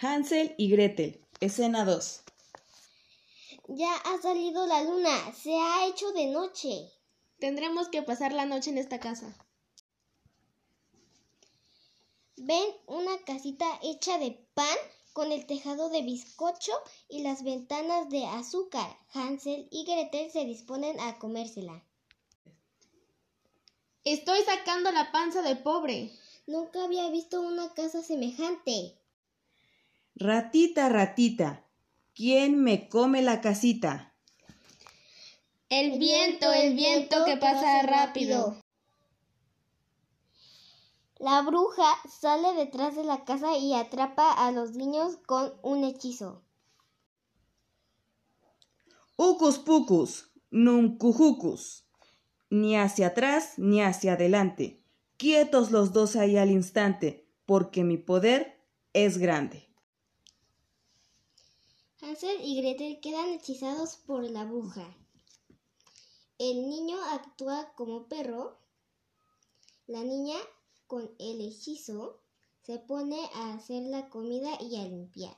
Hansel y Gretel, escena 2. Ya ha salido la luna, se ha hecho de noche. Tendremos que pasar la noche en esta casa. Ven una casita hecha de pan con el tejado de bizcocho y las ventanas de azúcar. Hansel y Gretel se disponen a comérsela. Estoy sacando la panza del pobre. Nunca había visto una casa semejante. Ratita, ratita, ¿quién me come la casita? El viento, el viento que pasa rápido. La bruja sale detrás de la casa y atrapa a los niños con un hechizo. Ucus pucus, nuncujucus. Ni hacia atrás ni hacia adelante. Quietos los dos ahí al instante, porque mi poder es grande. Hansel y Gretel quedan hechizados por la bruja. El niño actúa como perro. La niña con el hechizo se pone a hacer la comida y a limpiar.